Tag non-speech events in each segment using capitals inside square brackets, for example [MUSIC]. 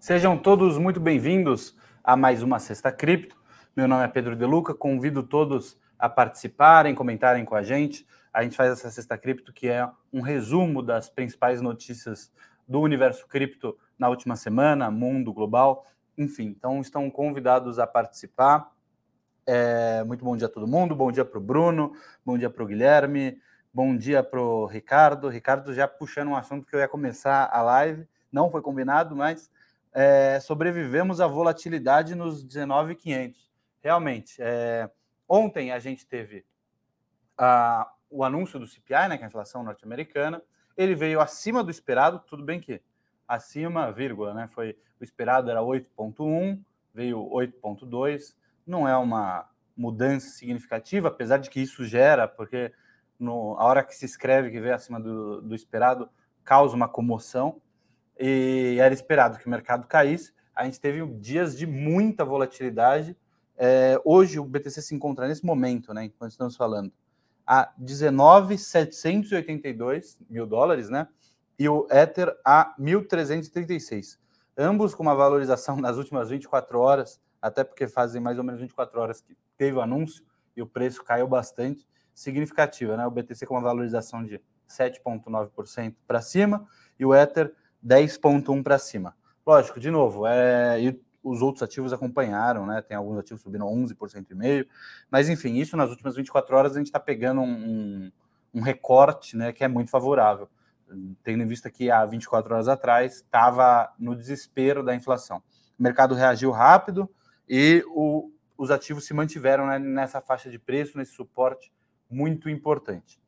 Sejam todos muito bem-vindos a mais uma Sexta Cripto. Meu nome é Pedro De Luca, convido todos a participarem, comentarem com a gente. A gente faz essa Sexta Cripto, que é um resumo das principais notícias do universo cripto na última semana, mundo global, enfim. Então, estão convidados a participar. É, muito bom dia a todo mundo, bom dia para o Bruno, bom dia para o Guilherme, bom dia para o Ricardo. Ricardo já puxando um assunto que eu ia começar a live, não foi combinado, mas é, sobrevivemos à volatilidade nos 19,500. Realmente, é, ontem a gente teve a, o anúncio do CPI, né, que é a inflação norte-americana, ele veio acima do esperado, tudo bem que acima, vírgula, né, foi o esperado era 8.1, veio 8.2, não é uma mudança significativa, apesar de que isso gera, porque no, a hora que se escreve que veio acima do, do esperado, causa uma comoção, e era esperado que o mercado caísse. A gente teve dias de muita volatilidade. É, hoje o BTC se encontra nesse momento, né, enquanto estamos falando, a 19,782 mil dólares, né? E o Ether a 1.336. Ambos com uma valorização nas últimas 24 horas, até porque fazem mais ou menos 24 horas que teve o anúncio e o preço caiu bastante, significativa, né? O BTC com uma valorização de 7,9% para cima e o Ether 10,1 para cima. Lógico, de novo, é, e os outros ativos acompanharam, né? Tem alguns ativos subindo 11% e meio, mas enfim, isso nas últimas 24 horas a gente está pegando um, um, recorte, né? Que é muito favorável, tendo em vista que há 24 horas atrás estava no desespero da inflação. O mercado reagiu rápido e o, os ativos se mantiveram né, nessa faixa de preço, nesse suporte muito importante,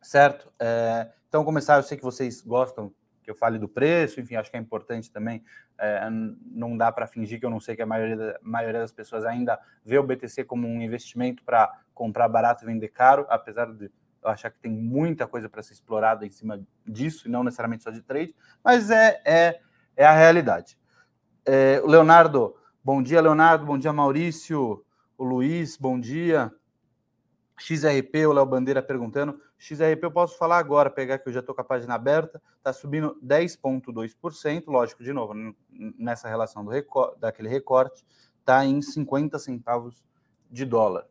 certo? É, então, começar, eu sei que vocês gostam que eu fale do preço, enfim, acho que é importante também. É, não dá para fingir que eu não sei que a maioria, maioria das pessoas ainda vê o BTC como um investimento para comprar barato e vender caro, apesar de eu achar que tem muita coisa para ser explorada em cima disso, e não necessariamente só de trade, mas é, é, é a realidade. É, Leonardo, bom dia, Leonardo, bom dia, Maurício, o Luiz, bom dia. XRP, o Léo Bandeira perguntando. XRP eu posso falar agora, pegar que eu já estou com a página aberta, está subindo 10,2%, lógico, de novo, nessa relação do daquele recorte, está em 50 centavos de dólar.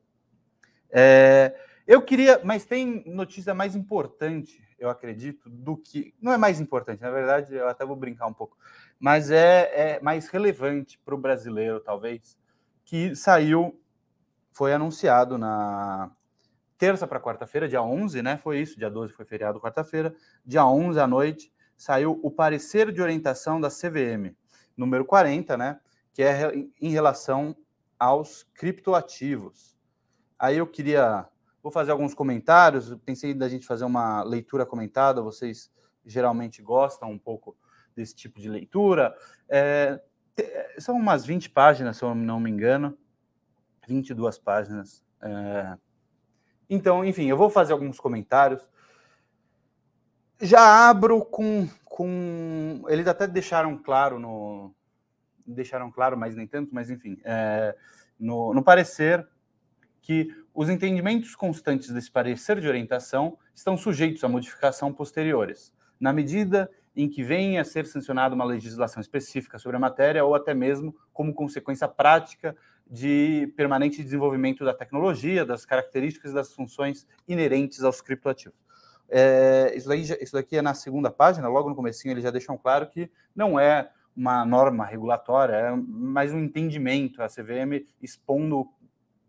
É, eu queria, mas tem notícia mais importante, eu acredito, do que. Não é mais importante, na verdade, eu até vou brincar um pouco, mas é, é mais relevante para o brasileiro, talvez, que saiu, foi anunciado na, terça para quarta-feira, dia 11, né? Foi isso, dia 12 foi feriado quarta-feira. Dia 11 à noite saiu o parecer de orientação da CVM, número 40, né? Que é em relação aos criptoativos. Aí eu queria. Vou fazer alguns comentários. Pensei da gente fazer uma leitura comentada. Vocês geralmente gostam um pouco desse tipo de leitura. É, são umas 20 páginas, se eu não me engano. 22 páginas. É, então, enfim, eu vou fazer alguns comentários. Já abro com, com eles até deixaram claro no deixaram claro, mas nem tanto, mas enfim, é, no, no parecer que os entendimentos constantes desse parecer de orientação estão sujeitos a modificação posteriores, na medida em que venha a ser sancionada uma legislação específica sobre a matéria ou até mesmo como consequência prática de permanente desenvolvimento da tecnologia, das características e das funções inerentes aos criptoativos. É, isso, daí, isso daqui é na segunda página, logo no comecinho eles já deixam claro que não é uma norma regulatória, é mais um entendimento, a CVM expondo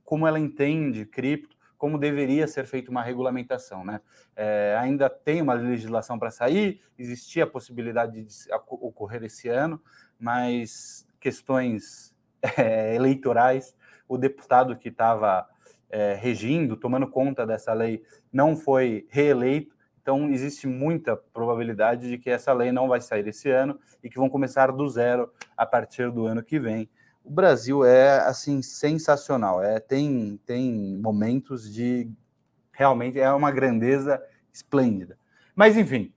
como ela entende cripto, como deveria ser feita uma regulamentação. Né? É, ainda tem uma legislação para sair, existia a possibilidade de ocorrer esse ano, mas questões [LAUGHS] é, eleitorais, o deputado que estava é, regindo, tomando conta dessa lei, não foi reeleito. Então, existe muita probabilidade de que essa lei não vai sair esse ano e que vão começar do zero a partir do ano que vem. O Brasil é assim sensacional, é tem tem momentos de realmente é uma grandeza esplêndida. Mas enfim,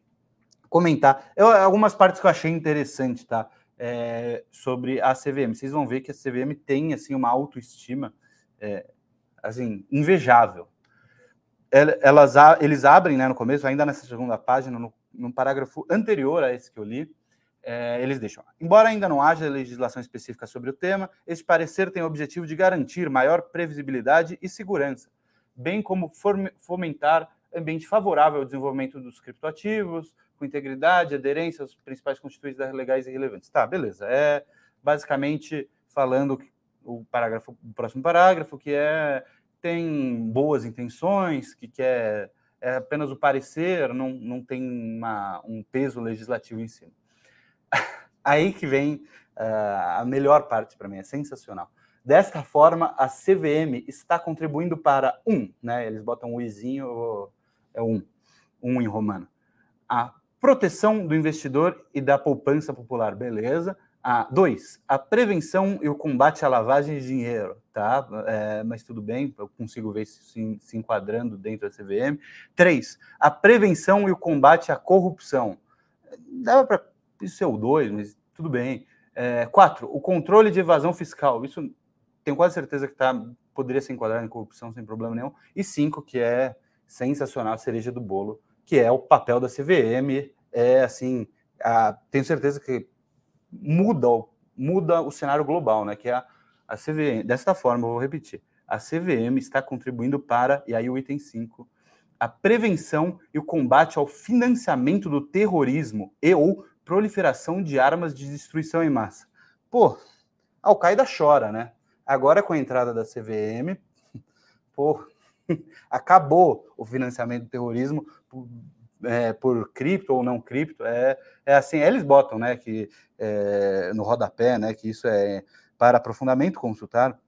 comentar eu, algumas partes que eu achei interessante, tá? É, sobre a CVM. Vocês vão ver que a CVM tem assim uma autoestima é, assim invejável. Elas, eles abrem né, no começo, ainda nessa segunda página, no, no parágrafo anterior a esse que eu li, é, eles deixam. Embora ainda não haja legislação específica sobre o tema, este parecer tem o objetivo de garantir maior previsibilidade e segurança, bem como fomentar ambiente favorável ao desenvolvimento dos criptoativos, com integridade, aderência aos principais constituintes legais e relevantes. Tá, beleza. É basicamente falando o parágrafo, o próximo parágrafo, que é tem boas intenções, que quer é apenas o parecer, não, não tem uma, um peso legislativo em cima. [LAUGHS] Aí que vem uh, a melhor parte para mim, é sensacional. Desta forma, a CVM está contribuindo para um, né? Eles botam o izinho, é um, um em romano. A proteção do investidor e da poupança popular, beleza. A, dois, a prevenção e o combate à lavagem de dinheiro, tá? É, mas tudo bem, eu consigo ver isso se, se enquadrando dentro da CVM. Três, a prevenção e o combate à corrupção. Dava para isso ser o dois, mas tudo bem. É, quatro, o controle de evasão fiscal. Isso tenho quase certeza que tá, poderia ser enquadrado em corrupção sem problema nenhum. E cinco, que é sensacional, a cereja do bolo, que é o papel da CVM. É assim, a, tenho certeza que muda, muda o cenário global, né? Que é a, a CVM. Desta forma, vou repetir. A CVM está contribuindo para, e aí o item 5, a prevenção e o combate ao financiamento do terrorismo e ou proliferação de armas de destruição em massa. Pô, Al-Qaeda chora, né? Agora com a entrada da CVM, [LAUGHS] pô, [LAUGHS] acabou o financiamento do terrorismo por, é, por cripto ou não cripto. É, é assim, eles botam, né, que é, no rodapé, né, que isso é para aprofundamento consultar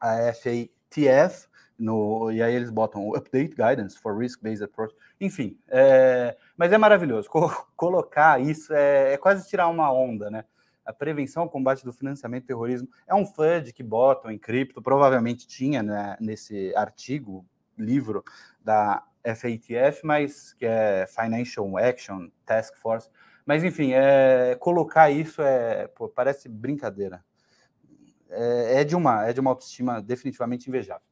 a FATF, no, e aí eles botam Update Guidance for Risk-Based Approach. Enfim, é, mas é maravilhoso. Co [LAUGHS] colocar isso é, é, quase tirar uma onda, né? A prevenção, o combate do financiamento do terrorismo é um FUD que botam em cripto, provavelmente tinha né, nesse artigo, livro da FATF, mas que é Financial Action Task Force. Mas enfim, é, colocar isso é pô, parece brincadeira. É, é, de uma é de uma autoestima definitivamente invejável.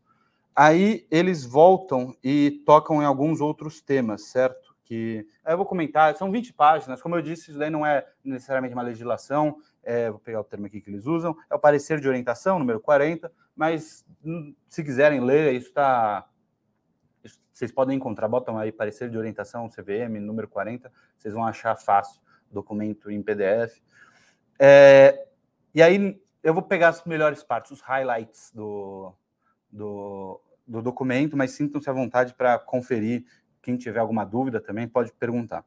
Aí eles voltam e tocam em alguns outros temas, certo? Que eu vou comentar, são 20 páginas, como eu disse, isso daí não é necessariamente uma legislação, é, vou pegar o termo aqui que eles usam, é o parecer de orientação, número 40, mas hum, se quiserem ler, isso está. Vocês podem encontrar, botam aí parecer de orientação, CVM, número 40, vocês vão achar fácil documento em PDF. É, e aí eu vou pegar as melhores partes, os highlights do, do, do documento, mas sintam-se à vontade para conferir. Quem tiver alguma dúvida também pode perguntar.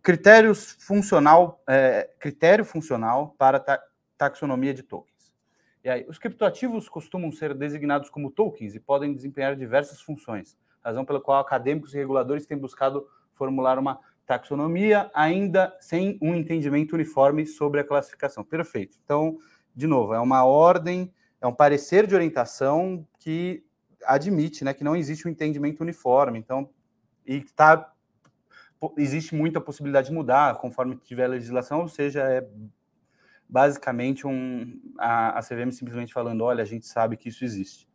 Critérios funcional, é, critério funcional para ta taxonomia de tokens. E aí, os criptoativos costumam ser designados como tokens e podem desempenhar diversas funções, razão pela qual acadêmicos e reguladores têm buscado formular uma taxonomia ainda sem um entendimento uniforme sobre a classificação. Perfeito. Então, de novo, é uma ordem é um parecer de orientação que admite né, que não existe um entendimento uniforme. Então, e tá, existe muita possibilidade de mudar conforme tiver legislação, ou seja, é basicamente um, a, a CVM simplesmente falando: olha, a gente sabe que isso existe.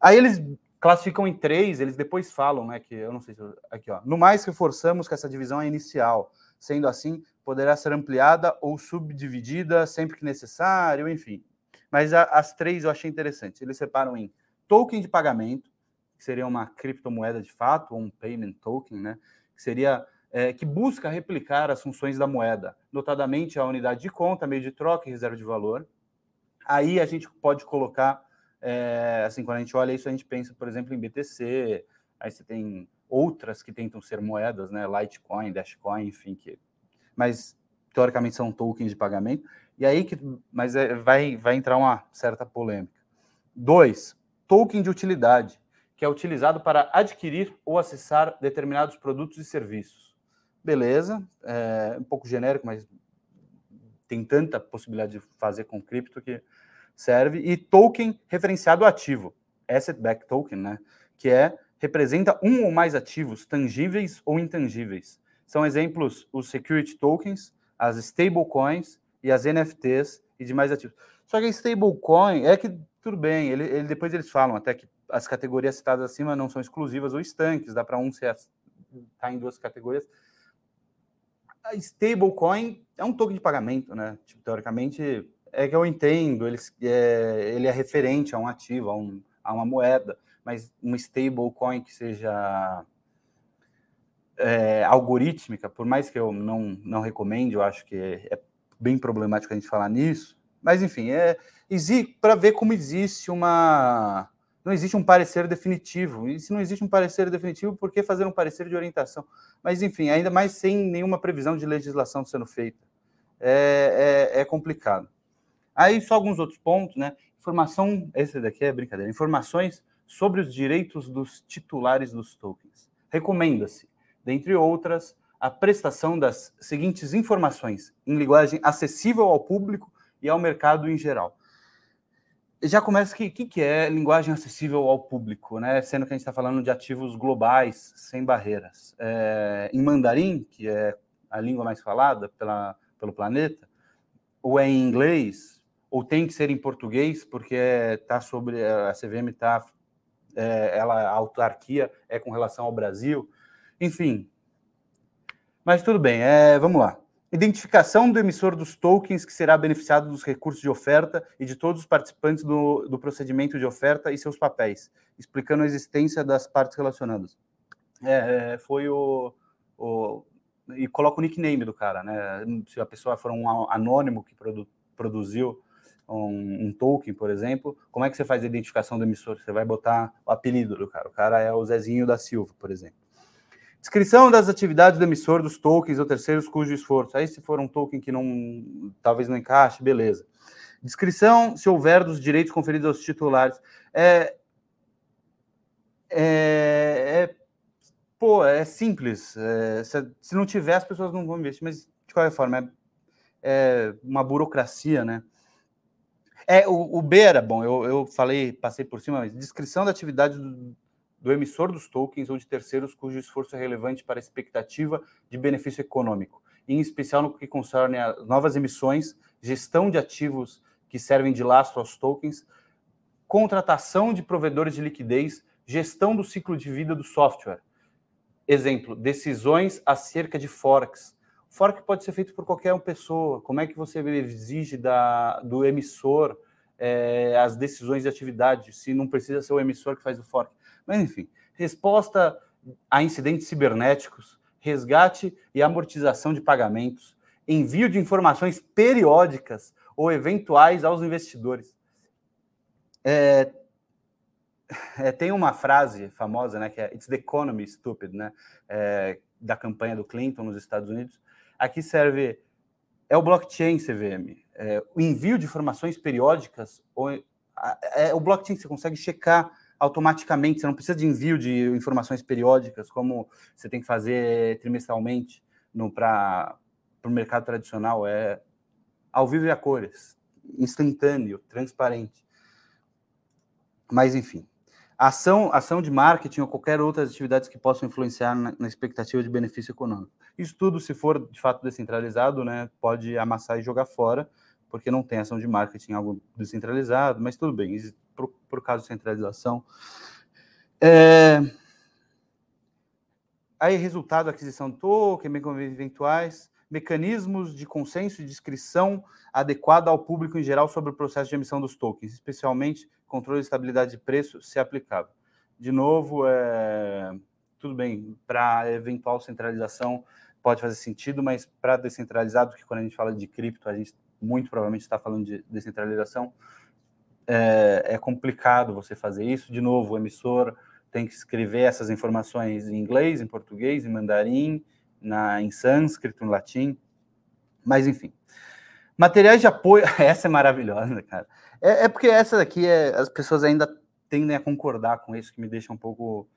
Aí eles classificam em três, eles depois falam, né, que eu não sei se aqui, ó, no mais reforçamos que essa divisão é inicial, sendo assim, poderá ser ampliada ou subdividida sempre que necessário, enfim. Mas a, as três eu achei interessante. Eles separam em token de pagamento, que seria uma criptomoeda de fato, ou um payment token, né? Que seria é, que busca replicar as funções da moeda, notadamente a unidade de conta, meio de troca e reserva de valor. Aí a gente pode colocar, é, assim, quando a gente olha isso, a gente pensa, por exemplo, em BTC, aí você tem outras que tentam ser moedas, né? Litecoin, Dashcoin, enfim, que... mas teoricamente são tokens de pagamento. E aí que, mas é, vai, vai entrar uma certa polêmica. Dois, token de utilidade, que é utilizado para adquirir ou acessar determinados produtos e serviços. Beleza, é um pouco genérico, mas tem tanta possibilidade de fazer com cripto que serve. E token referenciado ativo, asset back token, né? Que é representa um ou mais ativos tangíveis ou intangíveis. São exemplos os security tokens, as stablecoins e as NFTs e demais ativos. Só que a stablecoin é que tudo bem, ele, ele, depois eles falam até que as categorias citadas acima não são exclusivas ou estanques, dá para um ser tá em duas categorias. a stablecoin é um token de pagamento, né? Tipo, teoricamente, é que eu entendo, ele é, ele é referente a um ativo, a, um, a uma moeda, mas uma stablecoin que seja é, algorítmica, por mais que eu não, não recomende, eu acho que é, é bem problemático a gente falar nisso, mas enfim, é para ver como existe uma não existe um parecer definitivo. E se não existe um parecer definitivo, por que fazer um parecer de orientação? Mas, enfim, ainda mais sem nenhuma previsão de legislação sendo feita. É, é, é complicado. Aí, só alguns outros pontos, né? Informação, esse daqui é brincadeira, informações sobre os direitos dos titulares dos tokens. Recomenda-se, dentre outras, a prestação das seguintes informações em linguagem acessível ao público e ao mercado em geral já começa que que, que é linguagem acessível ao público, né? Sendo que a gente está falando de ativos globais, sem barreiras. É, em mandarim, que é a língua mais falada pela, pelo planeta, ou é em inglês, ou tem que ser em português, porque está sobre a CVM está é, ela a autarquia é com relação ao Brasil, enfim. Mas tudo bem, é, vamos lá. Identificação do emissor dos tokens que será beneficiado dos recursos de oferta e de todos os participantes do, do procedimento de oferta e seus papéis, explicando a existência das partes relacionadas. É, é foi o, o, E coloca o nickname do cara, né? Se a pessoa for um anônimo que produ, produziu um, um, token, por exemplo, como é que você faz a identificação do emissor? Você vai botar o apelido do cara. O cara é o Zezinho da Silva, por exemplo. Descrição das atividades do emissor dos tokens ou terceiros cujo esforço. Aí, se for um token que não talvez não encaixe, beleza. Descrição, se houver, dos direitos conferidos aos titulares. É, é, é pô, é simples. É, se, se, não tiver, as pessoas não vão investir, mas de qualquer forma, é, é uma burocracia, né? É, o, o B era bom, eu, eu falei, passei por cima, mas descrição da atividade do, do emissor dos tokens ou de terceiros cujo esforço é relevante para a expectativa de benefício econômico, em especial no que concerne a novas emissões, gestão de ativos que servem de lastro aos tokens, contratação de provedores de liquidez, gestão do ciclo de vida do software. Exemplo, decisões acerca de forks. Fork pode ser feito por qualquer pessoa. Como é que você exige da, do emissor é, as decisões de atividade, se não precisa ser o emissor que faz o fork? Mas, enfim, resposta a incidentes cibernéticos, resgate e amortização de pagamentos, envio de informações periódicas ou eventuais aos investidores. É, é, tem uma frase famosa, né, que é It's the economy stupid, né, é, da campanha do Clinton nos Estados Unidos. Aqui serve é o blockchain CVM, é, o envio de informações periódicas ou é o blockchain você consegue checar automaticamente, você não precisa de envio de informações periódicas, como você tem que fazer trimestralmente para o mercado tradicional. É ao vivo e a cores, instantâneo, transparente. Mas, enfim, ação, ação de marketing ou qualquer outras atividades que possam influenciar na, na, expectativa de benefício econômico. Isso tudo, se for de fato descentralizado, né, pode amassar e jogar fora, porque não tem ação de marketing algo descentralizado, mas tudo bem, por, por caso de centralização. É... Aí, resultado aquisição do token, eventuais, mecanismos de consenso e descrição adequada ao público em geral sobre o processo de emissão dos tokens, especialmente controle de estabilidade de preço, se aplicável. De novo, é... tudo bem, para eventual centralização pode fazer sentido, mas para descentralizado, que quando a gente fala de cripto, a gente muito provavelmente está falando de descentralização, é, é complicado você fazer isso. De novo, o emissor tem que escrever essas informações em inglês, em português, em mandarim, na, em sânscrito, em latim. Mas, enfim. Materiais de apoio. [LAUGHS] Essa é maravilhosa, cara. É, é porque essa daqui é, as pessoas ainda tendem a concordar com isso, que me deixa um pouco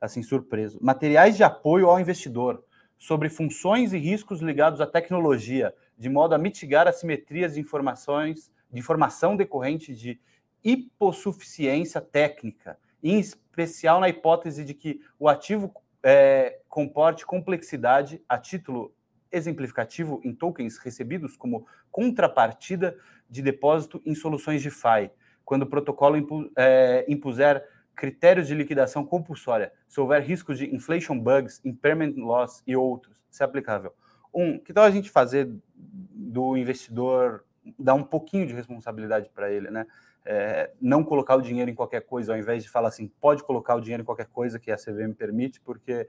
assim surpreso. Materiais de apoio ao investidor sobre funções e riscos ligados à tecnologia, de modo a mitigar assimetrias de informações, de informação decorrente de hipossuficiência técnica, em especial na hipótese de que o ativo é, comporte complexidade a título exemplificativo em tokens recebidos como contrapartida de depósito em soluções de FI, quando o protocolo impu, é, impuser critérios de liquidação compulsória, se houver riscos de inflation bugs, impairment loss e outros, se aplicável. Um, que tal a gente fazer do investidor dar um pouquinho de responsabilidade para ele, né? É, não colocar o dinheiro em qualquer coisa, ao invés de falar assim, pode colocar o dinheiro em qualquer coisa que a CVM permite, porque,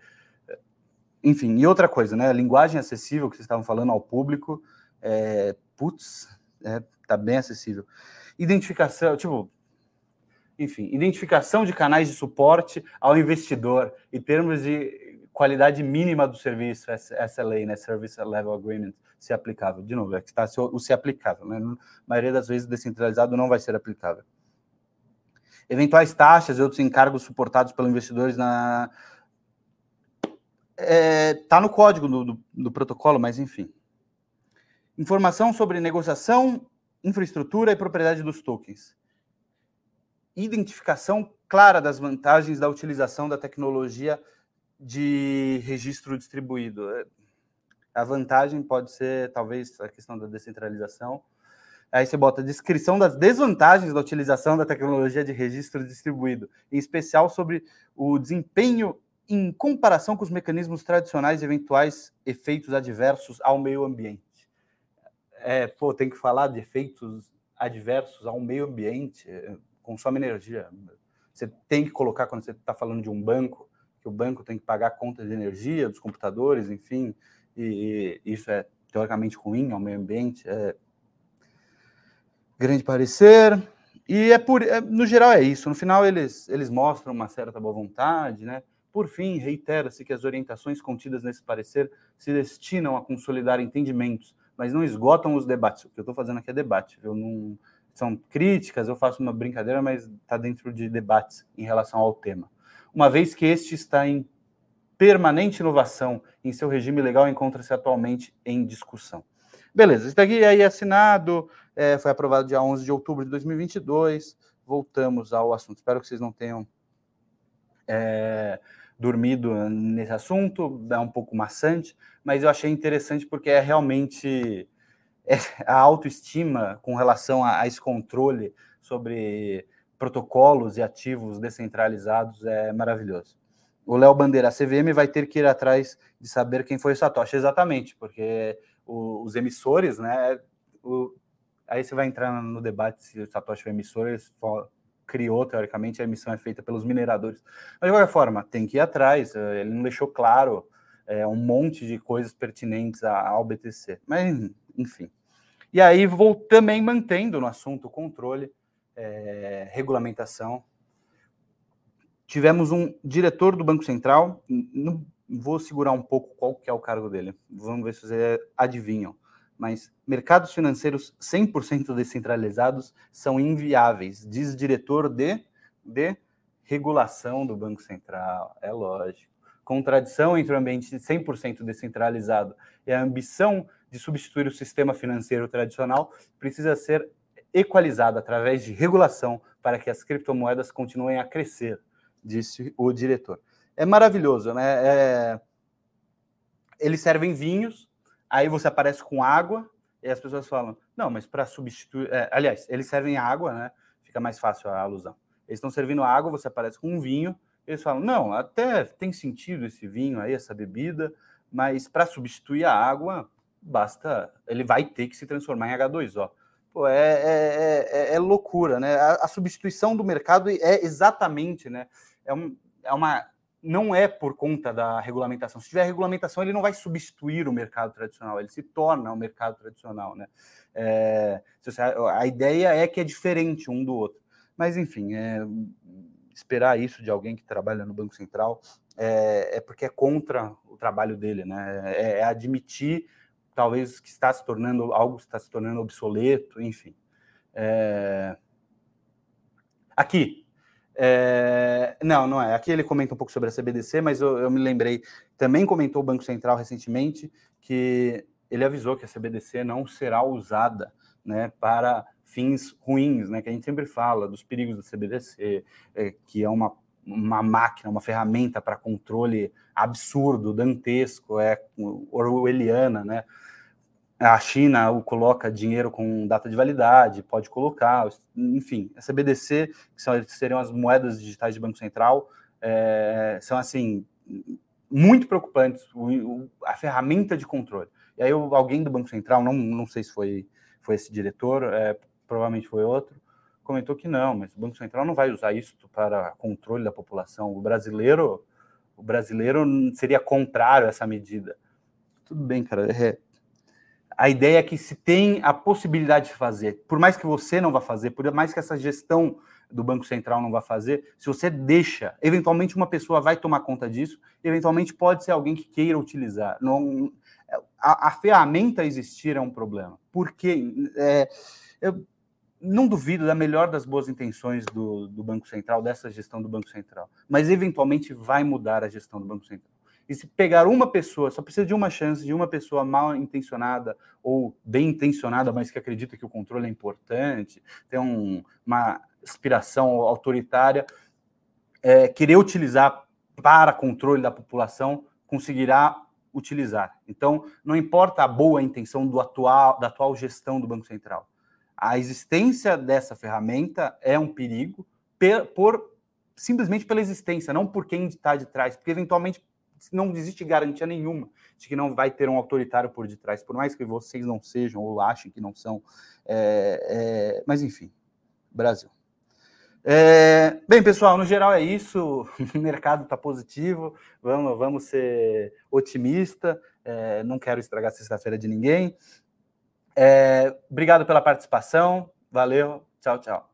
enfim, e outra coisa, né? Linguagem acessível que vocês estavam falando ao público, é, putz, é, tá bem acessível. Identificação, tipo, enfim, identificação de canais de suporte ao investidor em termos de qualidade mínima do serviço, essa lei, né, Service Level Agreement, se aplicável. De novo, é que está o se aplicável, né? Na maioria das vezes descentralizado não vai ser aplicável. Eventuais taxas e outros encargos suportados pelos investidores na é, tá no código do, do, do protocolo, mas enfim. Informação sobre negociação, infraestrutura e propriedade dos tokens identificação clara das vantagens da utilização da tecnologia de registro distribuído. A vantagem pode ser, talvez, a questão da descentralização. Aí você bota descrição das desvantagens da utilização da tecnologia de registro distribuído, em especial sobre o desempenho em comparação com os mecanismos tradicionais e eventuais efeitos adversos ao meio ambiente. É, pô, tem que falar de efeitos adversos ao meio ambiente consome energia. Você tem que colocar, quando você está falando de um banco, que o banco tem que pagar a conta de energia dos computadores, enfim, e, e isso é teoricamente ruim ao meio ambiente. É... Grande parecer. E é por, é, no geral é isso. No final eles, eles mostram uma certa boa vontade, né? Por fim, reitera-se que as orientações contidas nesse parecer se destinam a consolidar entendimentos, mas não esgotam os debates. O que eu estou fazendo aqui é debate. Eu não, são críticas, eu faço uma brincadeira, mas está dentro de debates em relação ao tema. Uma vez que este está em permanente inovação em seu regime legal, encontra-se atualmente em discussão. Beleza, isso daqui aí é assinado, é, foi aprovado dia 11 de outubro de 2022. Voltamos ao assunto. Espero que vocês não tenham é, dormido nesse assunto, é um pouco maçante, mas eu achei interessante porque é realmente é, a autoestima com relação a, esse controle sobre protocolos e ativos descentralizados é maravilhoso. O Léo Bandeira, a CVM vai ter que ir atrás de saber quem foi o Satoshi, exatamente, porque os emissores, né? O, aí você vai entrar no debate se o Satoshi foi emissor, ele criou, teoricamente, a emissão é feita pelos mineradores. Mas, de qualquer forma, tem que ir atrás, ele não deixou claro é, um monte de coisas pertinentes ao BTC. Mas, enfim. E aí vou também mantendo no assunto controle, é, regulamentação. Tivemos um diretor do Banco Central, não vou segurar um pouco qual que é o cargo dele, vamos ver se vocês adivinham. Mas mercados financeiros 100% descentralizados são inviáveis, diz diretor de, de regulação do Banco Central. É lógico. Contradição entre o ambiente 100% descentralizado e a ambição de substituir o sistema financeiro tradicional precisa ser equalizada através de regulação para que as criptomoedas continuem a crescer, disse o diretor. É maravilhoso, né? É... Eles servem vinhos, aí você aparece com água e as pessoas falam: não, mas para substituir. É, aliás, eles servem água, né? Fica mais fácil a alusão. Eles estão servindo água, você aparece com um vinho, eles falam: não, até tem sentido esse vinho aí, essa bebida, mas para substituir a água, basta, ele vai ter que se transformar em H2O. Pô, é, é, é, é loucura, né? A, a, substituição do mercado é exatamente, né? É, um, é uma, não é por conta da regulamentação. Se tiver regulamentação, ele não vai substituir o mercado tradicional, ele se torna o mercado tradicional, né? É, a ideia é que é diferente um do outro. Mas, enfim, é, esperar isso de alguém que trabalha no Banco Central é, é porque é contra o trabalho dele, né? É, é admitir talvez que está se tornando algo está se tornando obsoleto, enfim. É... Aqui, é... não, não é. Aqui ele comenta um pouco sobre a CBDC, mas eu, eu, me lembrei, também comentou o Banco Central recentemente que ele avisou que a CBDC não será usada, né, para fins ruins, né, que a gente sempre fala dos perigos da CBDC, é, que é uma uma máquina, uma ferramenta para controle absurdo, dantesco, é orwelliana, né? A China o coloca dinheiro com data de validade, pode colocar, enfim, a CBDC, que são, seriam as moedas digitais de Banco Central, é, são assim muito preocupantes, o, o, a ferramenta de controle. E aí alguém do Banco Central, não, não sei se foi, foi esse diretor, é, provavelmente foi outro, comentou que não, mas o Banco Central não vai usar isso para controle da população. O brasileiro, o brasileiro seria contrário a essa medida. Tudo bem, cara. É, a ideia é que se tem a possibilidade de fazer, por mais que você não vá fazer, por mais que essa gestão do Banco Central não vá fazer, se você deixa, eventualmente uma pessoa vai tomar conta disso, eventualmente pode ser alguém que queira utilizar. Não, a, a ferramenta existir é um problema. Porque é, eu não duvido da melhor das boas intenções do, do Banco Central, dessa gestão do Banco Central, mas eventualmente vai mudar a gestão do Banco Central. E se pegar uma pessoa, só precisa de uma chance de uma pessoa mal intencionada ou bem intencionada, mas que acredita que o controle é importante, tem um, uma aspiração autoritária, é, querer utilizar para controle da população, conseguirá utilizar. Então, não importa a boa intenção do atual, da atual gestão do Banco Central. A existência dessa ferramenta é um perigo por simplesmente pela existência, não por quem está de trás, porque eventualmente não existe garantia nenhuma de que não vai ter um autoritário por detrás, por mais que vocês não sejam ou achem que não são. É, é, mas enfim, Brasil. É, bem, pessoal, no geral é isso. [LAUGHS] O mercado está positivo. Vamos, vamos ser otimista. É, não quero estragar sexta-feira de ninguém. É, obrigado pela participação. Valeu. Tchau, tchau.